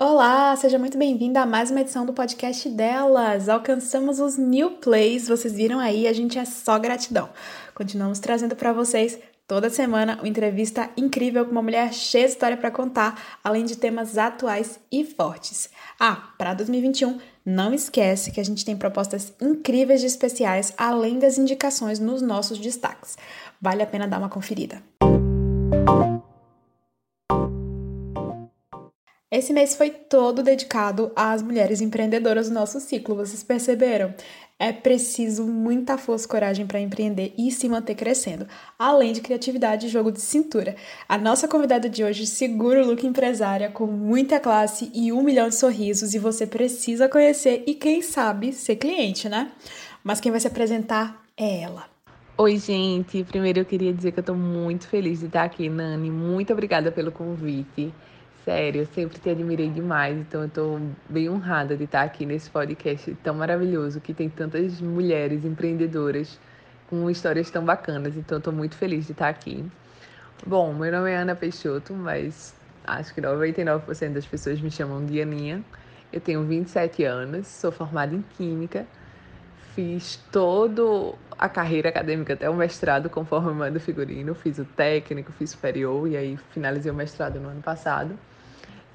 Olá, seja muito bem-vinda a mais uma edição do podcast delas. Alcançamos os mil plays, vocês viram aí, a gente é só gratidão. Continuamos trazendo para vocês toda semana uma entrevista incrível com uma mulher cheia de história para contar, além de temas atuais e fortes. Ah, para 2021, não esquece que a gente tem propostas incríveis de especiais, além das indicações nos nossos destaques. Vale a pena dar uma conferida. Esse mês foi todo dedicado às mulheres empreendedoras do nosso ciclo, vocês perceberam? É preciso muita força e coragem para empreender e se manter crescendo, além de criatividade e jogo de cintura. A nossa convidada de hoje segura o look empresária com muita classe e um milhão de sorrisos e você precisa conhecer e quem sabe ser cliente, né? Mas quem vai se apresentar é ela. Oi, gente. Primeiro eu queria dizer que eu estou muito feliz de estar aqui, Nani. Muito obrigada pelo convite. Sério, eu sempre te admirei demais, então eu tô bem honrada de estar aqui nesse podcast tão maravilhoso, que tem tantas mulheres empreendedoras com histórias tão bacanas, então eu tô muito feliz de estar aqui. Bom, meu nome é Ana Peixoto, mas acho que 99% das pessoas me chamam de Aninha. Eu tenho 27 anos, sou formada em Química, fiz toda a carreira acadêmica até o mestrado conforme manda figurino, fiz o técnico, fiz superior e aí finalizei o mestrado no ano passado.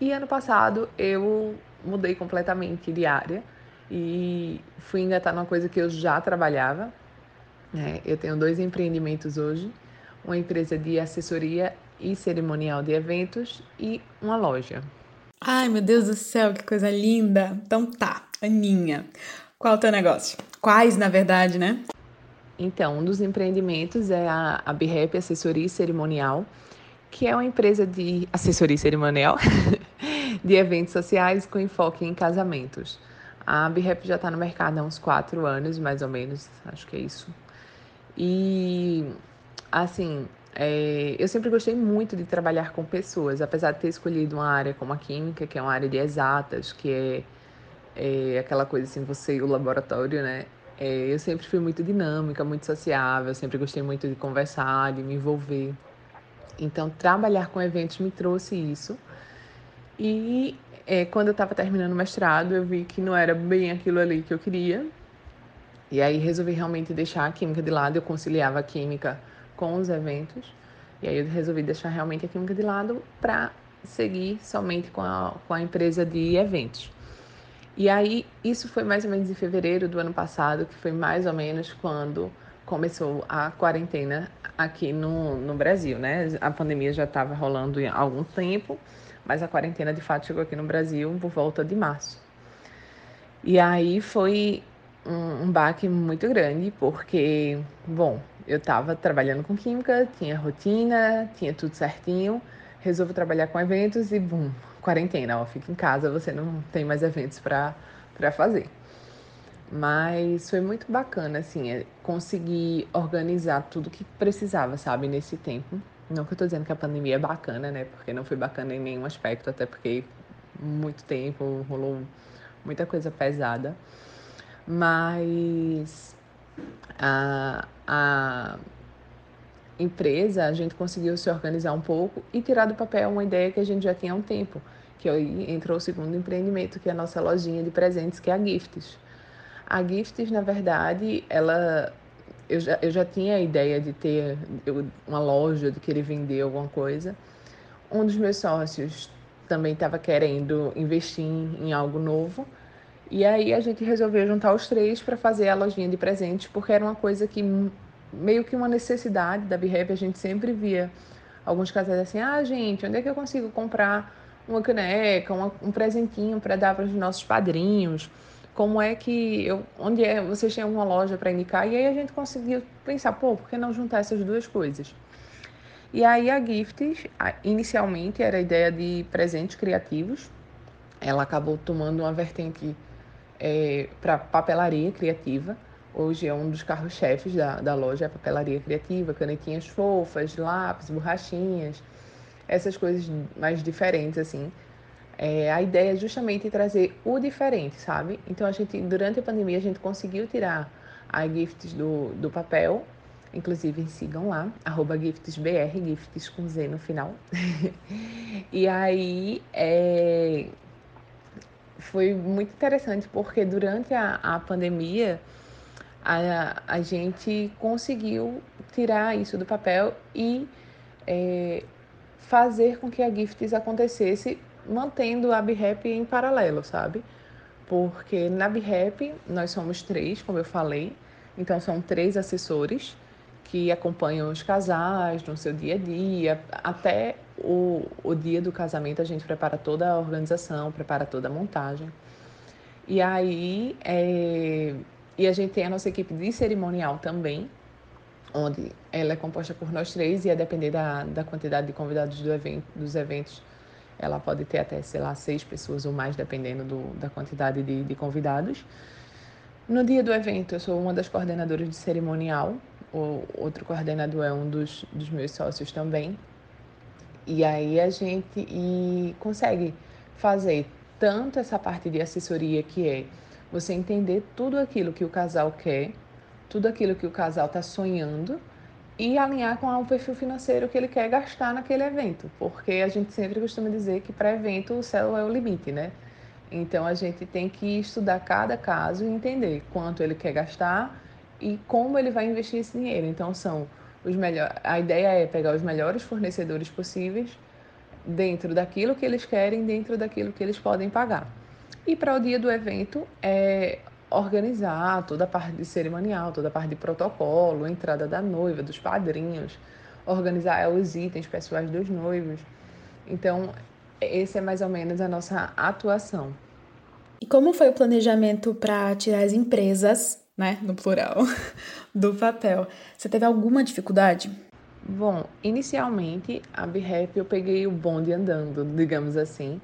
E ano passado eu mudei completamente de área e fui engatar numa coisa que eu já trabalhava. É, eu tenho dois empreendimentos hoje: uma empresa de assessoria e cerimonial de eventos e uma loja. Ai, meu Deus do céu, que coisa linda! Então tá, Aninha, qual é o teu negócio? Quais, na verdade, né? Então, um dos empreendimentos é a, a BREP Assessoria e Cerimonial, que é uma empresa de assessoria cerimonial de eventos sociais com enfoque em casamentos. A BREP já está no mercado há uns quatro anos, mais ou menos, acho que é isso. E, assim, é, eu sempre gostei muito de trabalhar com pessoas, apesar de ter escolhido uma área como a química, que é uma área de exatas, que é, é aquela coisa assim, você o laboratório, né? É, eu sempre fui muito dinâmica, muito sociável, sempre gostei muito de conversar, de me envolver. Então, trabalhar com eventos me trouxe isso. E é, quando eu estava terminando o mestrado, eu vi que não era bem aquilo ali que eu queria. E aí resolvi realmente deixar a química de lado. Eu conciliava a química com os eventos. E aí eu resolvi deixar realmente a química de lado para seguir somente com a, com a empresa de eventos. E aí, isso foi mais ou menos em fevereiro do ano passado, que foi mais ou menos quando começou a quarentena aqui no, no Brasil, né? A pandemia já estava rolando há algum tempo, mas a quarentena de fato chegou aqui no Brasil por volta de março. E aí foi um, um baque muito grande, porque, bom, eu estava trabalhando com química, tinha rotina, tinha tudo certinho, resolvo trabalhar com eventos e, bum, quarentena, ó, fica em casa, você não tem mais eventos para fazer. Mas foi muito bacana, assim, é, conseguir organizar tudo que precisava, sabe, nesse tempo. Não que eu tô dizendo que a pandemia é bacana, né? Porque não foi bacana em nenhum aspecto, até porque muito tempo rolou muita coisa pesada. Mas a, a empresa, a gente conseguiu se organizar um pouco e tirar do papel uma ideia que a gente já tinha há um tempo, que aí entrou o segundo empreendimento, que é a nossa lojinha de presentes, que é a Gifts. A Gifts, na verdade, ela eu já, eu já tinha a ideia de ter uma loja, de querer vender alguma coisa. Um dos meus sócios também estava querendo investir em algo novo. E aí a gente resolveu juntar os três para fazer a lojinha de presentes, porque era uma coisa que meio que uma necessidade da BREP, a gente sempre via alguns casais assim: "Ah, gente, onde é que eu consigo comprar uma caneca, uma, um presentinho para dar para os nossos padrinhos?" Como é que eu, onde é, vocês têm uma loja para indicar e aí a gente conseguiu pensar, pô, por que não juntar essas duas coisas? E aí a Gifts, inicialmente era a ideia de presentes criativos, ela acabou tomando uma vertente é, para papelaria criativa. Hoje é um dos carros-chefes da, da loja, é a papelaria criativa, canetinhas fofas, lápis, borrachinhas, essas coisas mais diferentes assim. É, a ideia é justamente trazer o diferente, sabe? Então a gente, durante a pandemia, a gente conseguiu tirar a Gifts do, do papel. Inclusive sigam lá, arroba GiftesBR, Gifts com Z no final. e aí é, foi muito interessante porque durante a, a pandemia a, a gente conseguiu tirar isso do papel e é, fazer com que a Gifts acontecesse mantendo a BRAP em paralelo, sabe? Porque na BRAP nós somos três, como eu falei, então são três assessores que acompanham os casais no seu dia a dia, até o, o dia do casamento a gente prepara toda a organização, prepara toda a montagem. E aí, é, e a gente tem a nossa equipe de cerimonial também, onde ela é composta por nós três e a depender da, da quantidade de convidados do evento, dos eventos, ela pode ter até, sei lá, seis pessoas ou mais, dependendo do, da quantidade de, de convidados. No dia do evento, eu sou uma das coordenadoras de cerimonial, o outro coordenador é um dos, dos meus sócios também. E aí a gente e consegue fazer tanto essa parte de assessoria que é você entender tudo aquilo que o casal quer, tudo aquilo que o casal está sonhando e alinhar com o perfil financeiro que ele quer gastar naquele evento, porque a gente sempre costuma dizer que para evento o céu é o limite, né? Então a gente tem que estudar cada caso e entender quanto ele quer gastar e como ele vai investir esse dinheiro. Então são os melhores, a ideia é pegar os melhores fornecedores possíveis dentro daquilo que eles querem, dentro daquilo que eles podem pagar. E para o dia do evento é organizar toda a parte de cerimonial, toda a parte de protocolo, entrada da noiva, dos padrinhos, organizar os itens pessoais dos noivos. Então, esse é mais ou menos a nossa atuação. E como foi o planejamento para tirar as empresas, né, no plural, do papel? Você teve alguma dificuldade? Bom, inicialmente a BRAP eu peguei o bonde andando, digamos assim,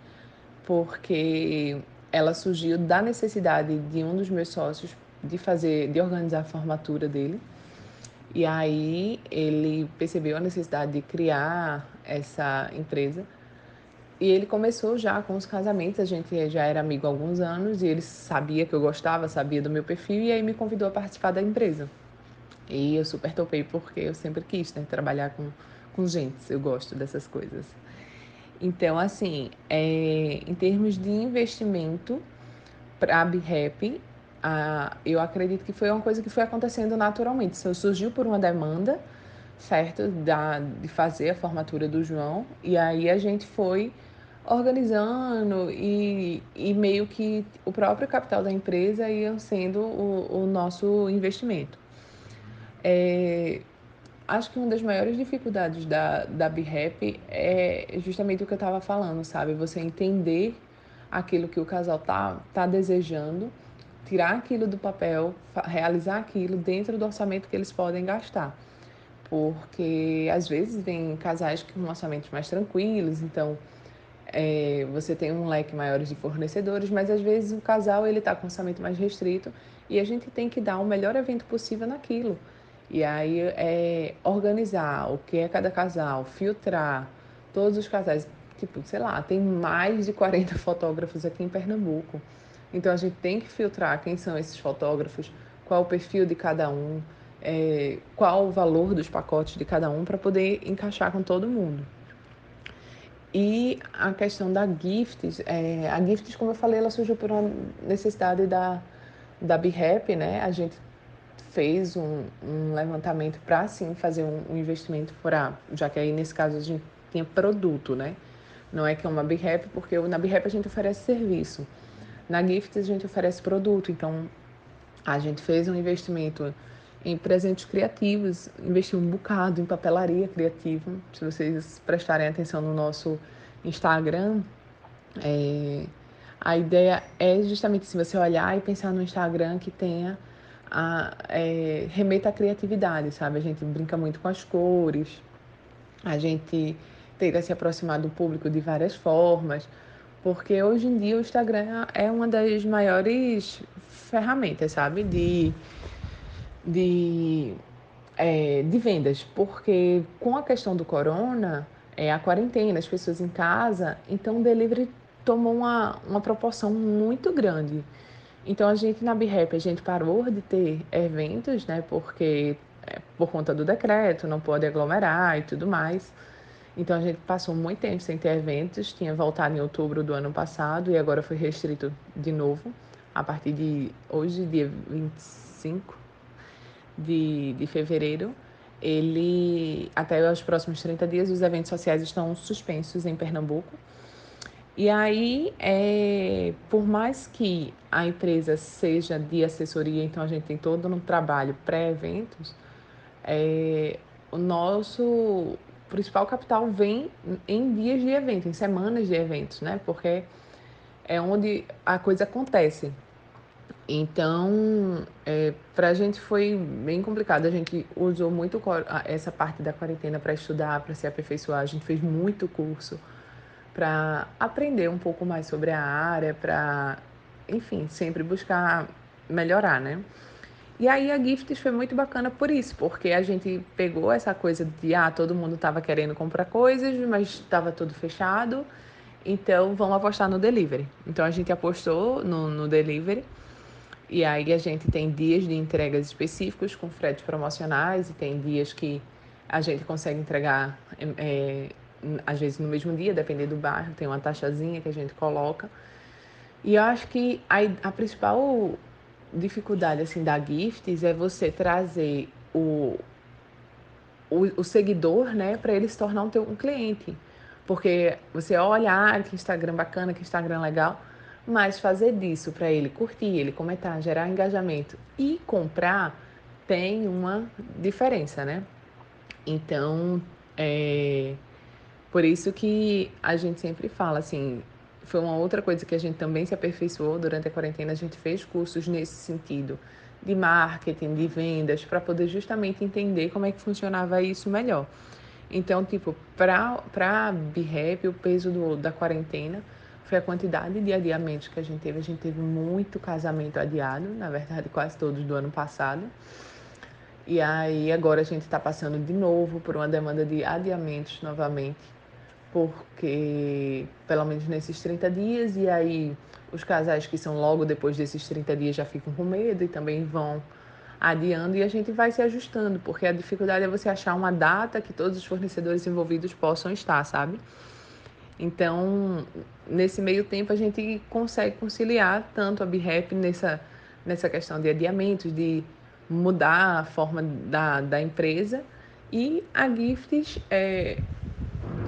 porque ela surgiu da necessidade de um dos meus sócios de fazer, de organizar a formatura dele. E aí ele percebeu a necessidade de criar essa empresa. E ele começou já com os casamentos, a gente já era amigo há alguns anos e ele sabia que eu gostava, sabia do meu perfil e aí me convidou a participar da empresa. E eu super topei porque eu sempre quis né, trabalhar com, com gente, eu gosto dessas coisas. Então, assim, é, em termos de investimento para a BRAP, a, eu acredito que foi uma coisa que foi acontecendo naturalmente. Isso surgiu por uma demanda, certo, da, de fazer a formatura do João, e aí a gente foi organizando e, e meio que o próprio capital da empresa ia sendo o, o nosso investimento. É, acho que uma das maiores dificuldades da, da BRAP é justamente o que eu estava falando, sabe? Você entender aquilo que o casal tá, tá desejando, tirar aquilo do papel, realizar aquilo dentro do orçamento que eles podem gastar. Porque às vezes vem casais com orçamentos mais tranquilos, então é, você tem um leque maior de fornecedores, mas às vezes o casal ele está com orçamento mais restrito e a gente tem que dar o melhor evento possível naquilo. E aí é organizar o que é cada casal, filtrar todos os casais. Tipo, sei lá, tem mais de 40 fotógrafos aqui em Pernambuco. Então a gente tem que filtrar quem são esses fotógrafos, qual o perfil de cada um, é, qual o valor dos pacotes de cada um para poder encaixar com todo mundo. E a questão da Gifts, é, a Gifts, como eu falei, ela surgiu por uma necessidade da, da BRAP, né? A gente fez um, um levantamento para sim fazer um, um investimento para, já que aí nesse caso a gente tinha produto, né? Não é que é uma BRAP, porque na BRAP a gente oferece serviço. Na Gift a gente oferece produto, então a gente fez um investimento em presentes criativos, investiu um bocado em papelaria criativa. Se vocês prestarem atenção no nosso Instagram, é, a ideia é justamente se você olhar e pensar no Instagram que tenha a, é, remeta à criatividade, sabe? A gente brinca muito com as cores, a gente tenta se aproximar do público de várias formas, porque hoje em dia o Instagram é uma das maiores ferramentas, sabe? De, de, é, de vendas, porque com a questão do corona, é, a quarentena, as pessoas em casa, então o delivery tomou uma, uma proporção muito grande. Então a gente na BRAP a gente parou de ter eventos, né? Porque é, por conta do decreto não pode aglomerar e tudo mais. Então a gente passou muito tempo sem ter eventos, tinha voltado em outubro do ano passado e agora foi restrito de novo a partir de hoje, dia 25 de, de fevereiro. Ele, até os próximos 30 dias, os eventos sociais estão suspensos em Pernambuco. E aí, é, por mais que a empresa seja de assessoria, então a gente tem todo um trabalho pré-eventos, é, o nosso principal capital vem em dias de evento, em semanas de eventos, né? Porque é onde a coisa acontece. Então, é, para a gente foi bem complicado. A gente usou muito essa parte da quarentena para estudar, para se aperfeiçoar. A gente fez muito curso para aprender um pouco mais sobre a área, para, enfim, sempre buscar melhorar, né? E aí a Gifts foi muito bacana por isso, porque a gente pegou essa coisa de ah, todo mundo estava querendo comprar coisas, mas estava tudo fechado. Então vamos apostar no delivery. Então a gente apostou no, no delivery. E aí a gente tem dias de entregas específicos com fretes promocionais e tem dias que a gente consegue entregar é, às vezes no mesmo dia, dependendo do bairro, tem uma taxazinha que a gente coloca. E eu acho que a, a principal dificuldade assim da Gifts é você trazer o, o, o seguidor, né, para ele se tornar um, teu, um cliente. Porque você olha, ah, que Instagram bacana, que Instagram legal, mas fazer disso para ele curtir, ele comentar, gerar engajamento e comprar tem uma diferença, né? Então, é por isso que a gente sempre fala assim, foi uma outra coisa que a gente também se aperfeiçoou durante a quarentena. A gente fez cursos nesse sentido de marketing, de vendas, para poder justamente entender como é que funcionava isso melhor. Então, tipo, para a BeHappy, o peso do, da quarentena foi a quantidade de adiamentos que a gente teve. A gente teve muito casamento adiado, na verdade, quase todos do ano passado. E aí, agora a gente está passando de novo por uma demanda de adiamentos novamente porque pelo menos nesses 30 dias, e aí os casais que são logo depois desses 30 dias já ficam com medo e também vão adiando e a gente vai se ajustando, porque a dificuldade é você achar uma data que todos os fornecedores envolvidos possam estar, sabe? Então, nesse meio tempo, a gente consegue conciliar tanto a BRAP nessa, nessa questão de adiamentos, de mudar a forma da, da empresa, e a Gifts é,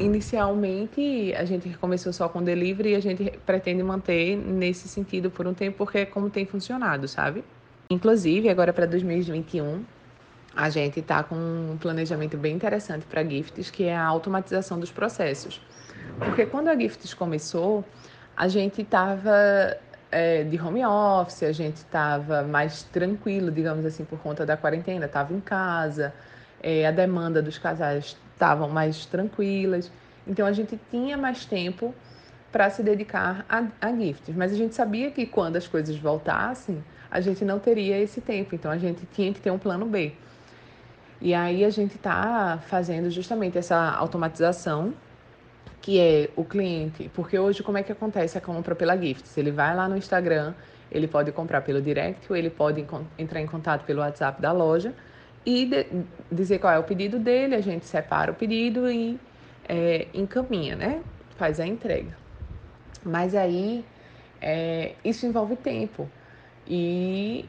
Inicialmente, a gente começou só com delivery e a gente pretende manter nesse sentido por um tempo, porque é como tem funcionado, sabe? Inclusive, agora para 2021, a gente está com um planejamento bem interessante para Gifts, que é a automatização dos processos. Porque quando a Gifts começou, a gente estava é, de home office, a gente estava mais tranquilo, digamos assim, por conta da quarentena, estava em casa, é, a demanda dos casais estavam mais tranquilas. Então a gente tinha mais tempo para se dedicar a, a gifts. Mas a gente sabia que quando as coisas voltassem, a gente não teria esse tempo. Então a gente tinha que ter um plano B. E aí a gente está fazendo justamente essa automatização, que é o cliente. Porque hoje, como é que acontece a compra pela Gifts? Ele vai lá no Instagram, ele pode comprar pelo direct, ou ele pode entrar em contato pelo WhatsApp da loja e de, dizer qual é o pedido dele, a gente separa o pedido e é, encaminha, né? Faz a entrega. Mas aí é, isso envolve tempo. E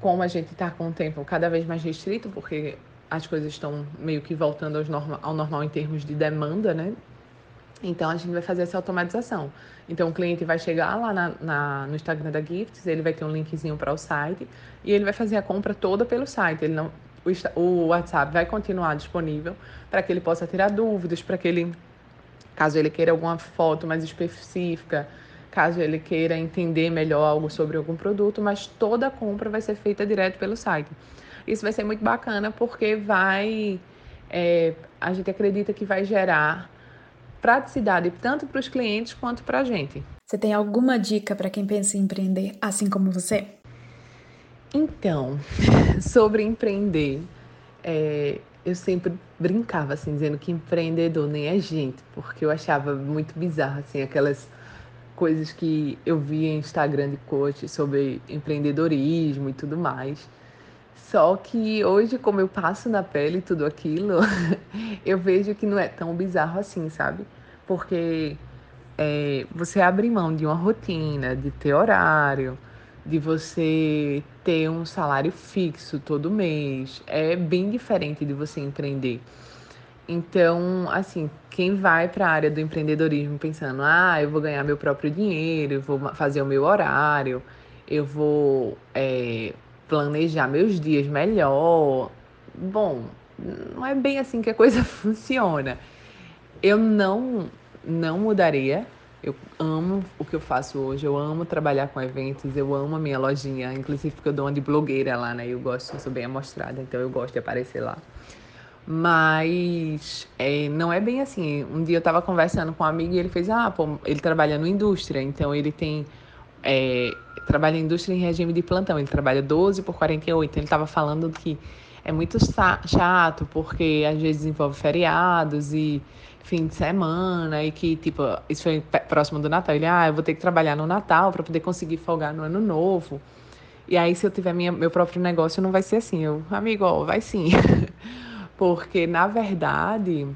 como a gente está com o tempo cada vez mais restrito, porque as coisas estão meio que voltando norma, ao normal em termos de demanda, né? Então a gente vai fazer essa automatização. Então o cliente vai chegar lá na, na, no Instagram da Gifts, ele vai ter um linkzinho para o site e ele vai fazer a compra toda pelo site. Ele não, o WhatsApp vai continuar disponível para que ele possa tirar dúvidas, para que ele, caso ele queira alguma foto mais específica, caso ele queira entender melhor algo sobre algum produto, mas toda a compra vai ser feita direto pelo site. Isso vai ser muito bacana porque vai, é, a gente acredita que vai gerar praticidade tanto para os clientes quanto para a gente. Você tem alguma dica para quem pensa em empreender assim como você? Então, sobre empreender, é, eu sempre brincava assim, dizendo que empreendedor nem é gente, porque eu achava muito bizarro assim aquelas coisas que eu via em Instagram de coach sobre empreendedorismo e tudo mais. Só que hoje, como eu passo na pele tudo aquilo, eu vejo que não é tão bizarro assim, sabe? Porque é, você abre mão de uma rotina, de ter horário, de você ter um salário fixo todo mês. É bem diferente de você empreender. Então, assim, quem vai para a área do empreendedorismo pensando, ah, eu vou ganhar meu próprio dinheiro, eu vou fazer o meu horário, eu vou é, planejar meus dias melhor. Bom, não é bem assim que a coisa funciona. Eu não, não mudaria. Eu amo o que eu faço hoje, eu amo trabalhar com eventos, eu amo a minha lojinha, inclusive porque eu dou uma de blogueira lá, né? Eu gosto, eu sou bem amostrada, então eu gosto de aparecer lá. Mas é, não é bem assim. Um dia eu estava conversando com um amigo e ele fez, ah, pô, ele trabalha no indústria, então ele tem. É, trabalha em indústria em regime de plantão, ele trabalha 12 por 48. Ele estava falando que é muito chato, porque às vezes envolve feriados e fim de semana, e que, tipo, isso foi próximo do Natal. Ele, ah, eu vou ter que trabalhar no Natal para poder conseguir folgar no Ano Novo. E aí, se eu tiver minha, meu próprio negócio, não vai ser assim. Eu, amigo, ó, vai sim. porque na verdade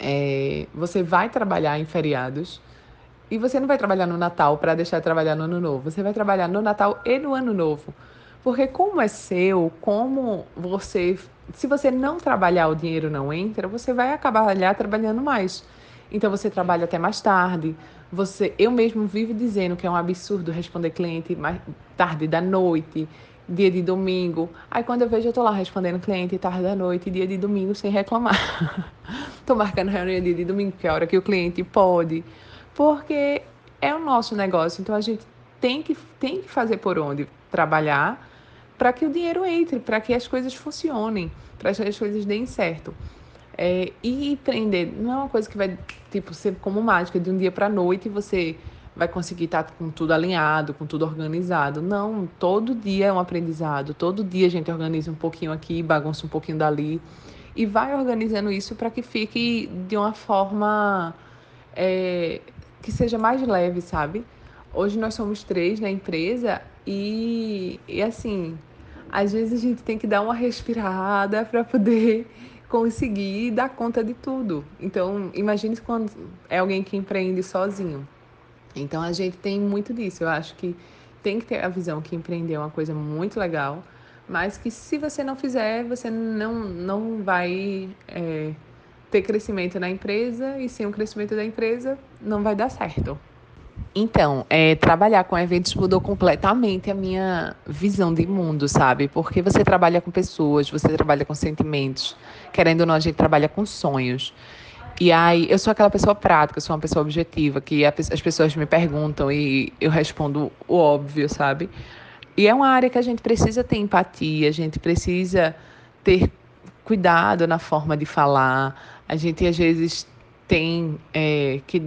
é, você vai trabalhar em feriados e você não vai trabalhar no Natal para deixar de trabalhar no Ano Novo. Você vai trabalhar no Natal e no Ano Novo. Porque como é seu, como você, se você não trabalhar, o dinheiro não entra, você vai acabar trabalhando mais. Então você trabalha até mais tarde. Você, eu mesmo vivo dizendo que é um absurdo responder cliente mais tarde da noite dia de domingo. Aí quando eu vejo, eu tô lá respondendo cliente tarde da noite, dia de domingo, sem reclamar. tô marcando reunião dia de domingo, que é a hora que o cliente pode. Porque é o nosso negócio, então a gente tem que, tem que fazer por onde trabalhar para que o dinheiro entre, para que as coisas funcionem, para que as coisas deem certo. É, e empreender não é uma coisa que vai tipo ser como mágica de um dia para noite você vai conseguir estar com tudo alinhado, com tudo organizado. Não, todo dia é um aprendizado, todo dia a gente organiza um pouquinho aqui, bagunça um pouquinho dali e vai organizando isso para que fique de uma forma é, que seja mais leve, sabe? Hoje nós somos três na empresa e, e assim, às vezes a gente tem que dar uma respirada para poder conseguir dar conta de tudo. Então, imagine quando é alguém que empreende sozinho. Então a gente tem muito disso. Eu acho que tem que ter a visão que empreender é uma coisa muito legal, mas que se você não fizer, você não, não vai é, ter crescimento na empresa e sem o crescimento da empresa não vai dar certo. Então, é, trabalhar com eventos mudou completamente a minha visão de mundo, sabe? Porque você trabalha com pessoas, você trabalha com sentimentos. Querendo ou não, a gente trabalha com sonhos. E aí, eu sou aquela pessoa prática, sou uma pessoa objetiva, que as pessoas me perguntam e eu respondo o óbvio, sabe? E é uma área que a gente precisa ter empatia, a gente precisa ter cuidado na forma de falar, a gente às vezes tem é, que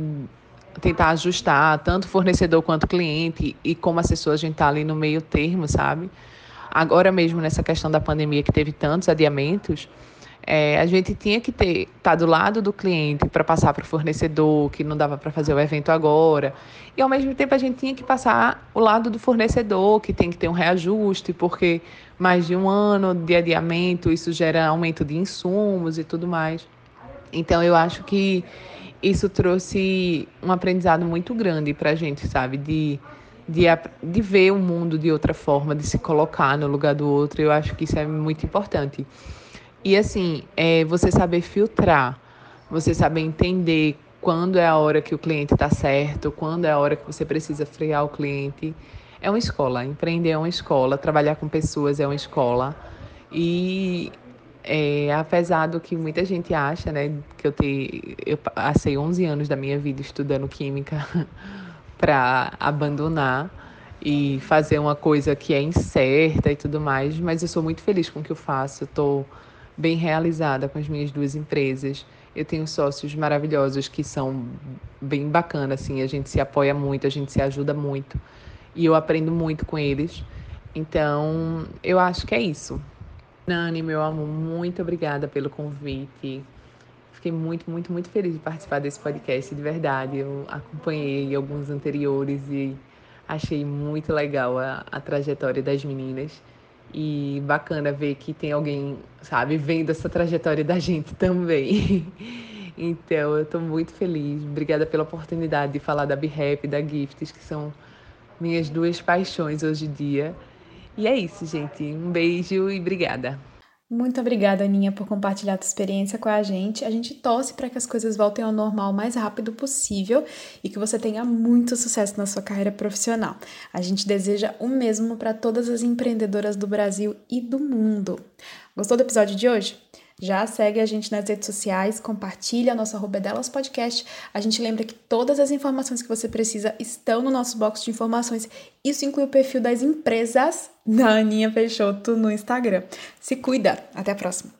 tentar ajustar tanto fornecedor quanto cliente e como assessor a gente está ali no meio termo, sabe? Agora mesmo nessa questão da pandemia que teve tantos adiamentos, é, a gente tinha que ter tá do lado do cliente para passar para o fornecedor, que não dava para fazer o evento agora. E ao mesmo tempo a gente tinha que passar o lado do fornecedor, que tem que ter um reajuste, porque mais de um ano de adiamento, isso gera aumento de insumos e tudo mais. Então eu acho que isso trouxe um aprendizado muito grande para a gente, sabe? De, de, de ver o mundo de outra forma, de se colocar no lugar do outro. Eu acho que isso é muito importante. E assim, é você saber filtrar, você saber entender quando é a hora que o cliente está certo, quando é a hora que você precisa frear o cliente. É uma escola, empreender é uma escola, trabalhar com pessoas é uma escola. E é, apesar do que muita gente acha, né, que eu, te, eu passei 11 anos da minha vida estudando química para abandonar e fazer uma coisa que é incerta e tudo mais, mas eu sou muito feliz com o que eu faço. Eu bem realizada com as minhas duas empresas. Eu tenho sócios maravilhosos que são bem bacanas, assim, a gente se apoia muito, a gente se ajuda muito e eu aprendo muito com eles. Então, eu acho que é isso. Nani, meu amor, muito obrigada pelo convite. Fiquei muito, muito, muito feliz de participar desse podcast, de verdade. Eu acompanhei alguns anteriores e achei muito legal a, a trajetória das meninas. E bacana ver que tem alguém, sabe, vendo essa trajetória da gente também. Então, eu estou muito feliz. Obrigada pela oportunidade de falar da BeHap e da Gifts, que são minhas duas paixões hoje em dia. E é isso, gente. Um beijo e obrigada. Muito obrigada, Aninha, por compartilhar a tua experiência com a gente. A gente torce para que as coisas voltem ao normal o mais rápido possível e que você tenha muito sucesso na sua carreira profissional. A gente deseja o mesmo para todas as empreendedoras do Brasil e do mundo. Gostou do episódio de hoje? Já segue a gente nas redes sociais, compartilha nosso arroba delas podcast. A gente lembra que todas as informações que você precisa estão no nosso box de informações. Isso inclui o perfil das empresas da Aninha Peixoto no Instagram. Se cuida. Até a próxima.